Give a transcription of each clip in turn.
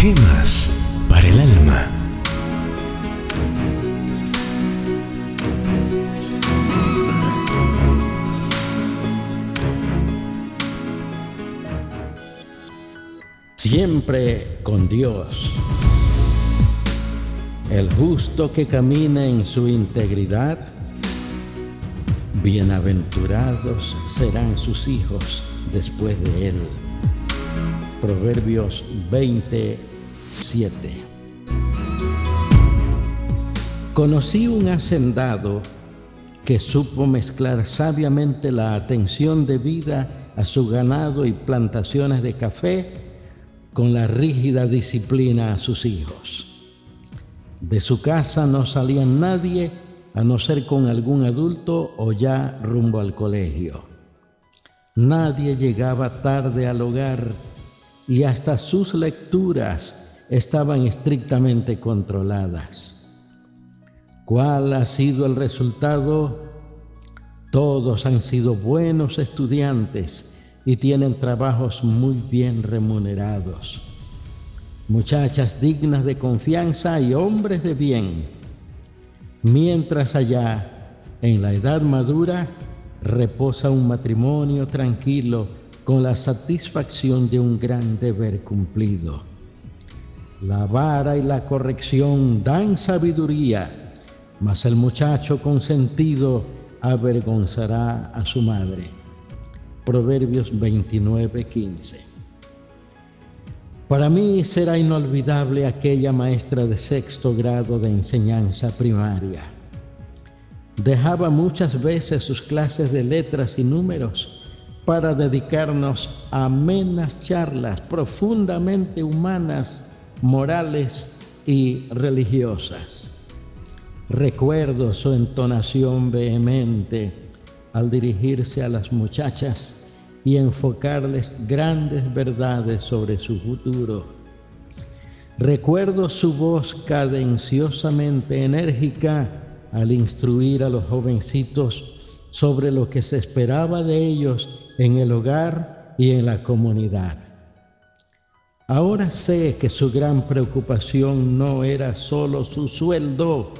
Gemas para el alma. Siempre con Dios. El justo que camina en su integridad, bienaventurados serán sus hijos después de él. Proverbios 27. Conocí un hacendado que supo mezclar sabiamente la atención debida a su ganado y plantaciones de café con la rígida disciplina a sus hijos. De su casa no salía nadie a no ser con algún adulto o ya rumbo al colegio. Nadie llegaba tarde al hogar y hasta sus lecturas estaban estrictamente controladas. ¿Cuál ha sido el resultado? Todos han sido buenos estudiantes y tienen trabajos muy bien remunerados. Muchachas dignas de confianza y hombres de bien. Mientras allá, en la edad madura, reposa un matrimonio tranquilo con la satisfacción de un gran deber cumplido. La vara y la corrección dan sabiduría, mas el muchacho consentido avergonzará a su madre. Proverbios 29:15. Para mí será inolvidable aquella maestra de sexto grado de enseñanza primaria. Dejaba muchas veces sus clases de letras y números para dedicarnos a amenas charlas profundamente humanas, morales y religiosas. Recuerdo su entonación vehemente al dirigirse a las muchachas y enfocarles grandes verdades sobre su futuro. Recuerdo su voz cadenciosamente enérgica al instruir a los jovencitos sobre lo que se esperaba de ellos en el hogar y en la comunidad. Ahora sé que su gran preocupación no era solo su sueldo,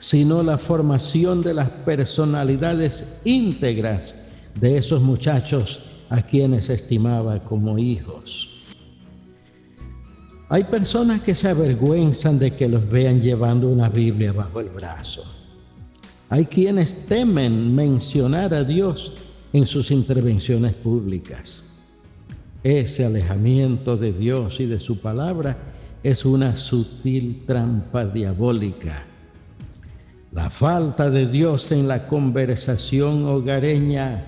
sino la formación de las personalidades íntegras de esos muchachos a quienes estimaba como hijos. Hay personas que se avergüenzan de que los vean llevando una Biblia bajo el brazo. Hay quienes temen mencionar a Dios en sus intervenciones públicas. Ese alejamiento de Dios y de su palabra es una sutil trampa diabólica. La falta de Dios en la conversación hogareña,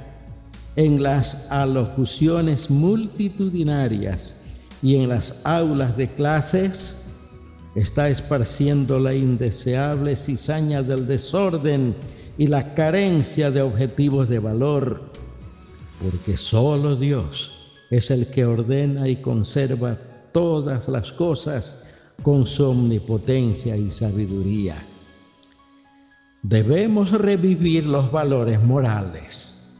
en las alocuciones multitudinarias y en las aulas de clases está esparciendo la indeseable cizaña del desorden y la carencia de objetivos de valor, porque solo Dios es el que ordena y conserva todas las cosas con su omnipotencia y sabiduría. Debemos revivir los valores morales.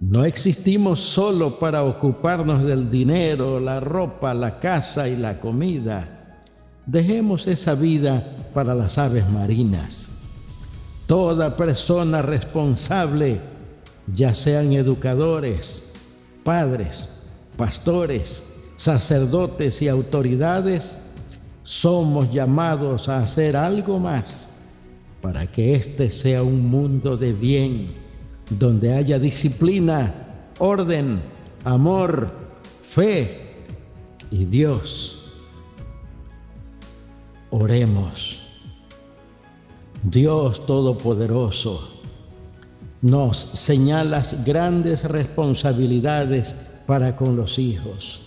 No existimos solo para ocuparnos del dinero, la ropa, la casa y la comida Dejemos esa vida para las aves marinas. Toda persona responsable, ya sean educadores, padres, pastores, sacerdotes y autoridades, somos llamados a hacer algo más para que este sea un mundo de bien, donde haya disciplina, orden, amor, fe y Dios. Oremos. Dios Todopoderoso, nos señalas grandes responsabilidades para con los hijos.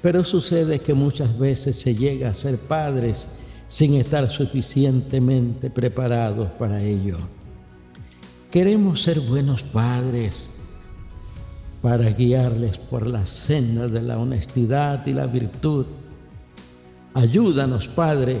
Pero sucede que muchas veces se llega a ser padres sin estar suficientemente preparados para ello. Queremos ser buenos padres para guiarles por la senda de la honestidad y la virtud Ayúdanos, Padre,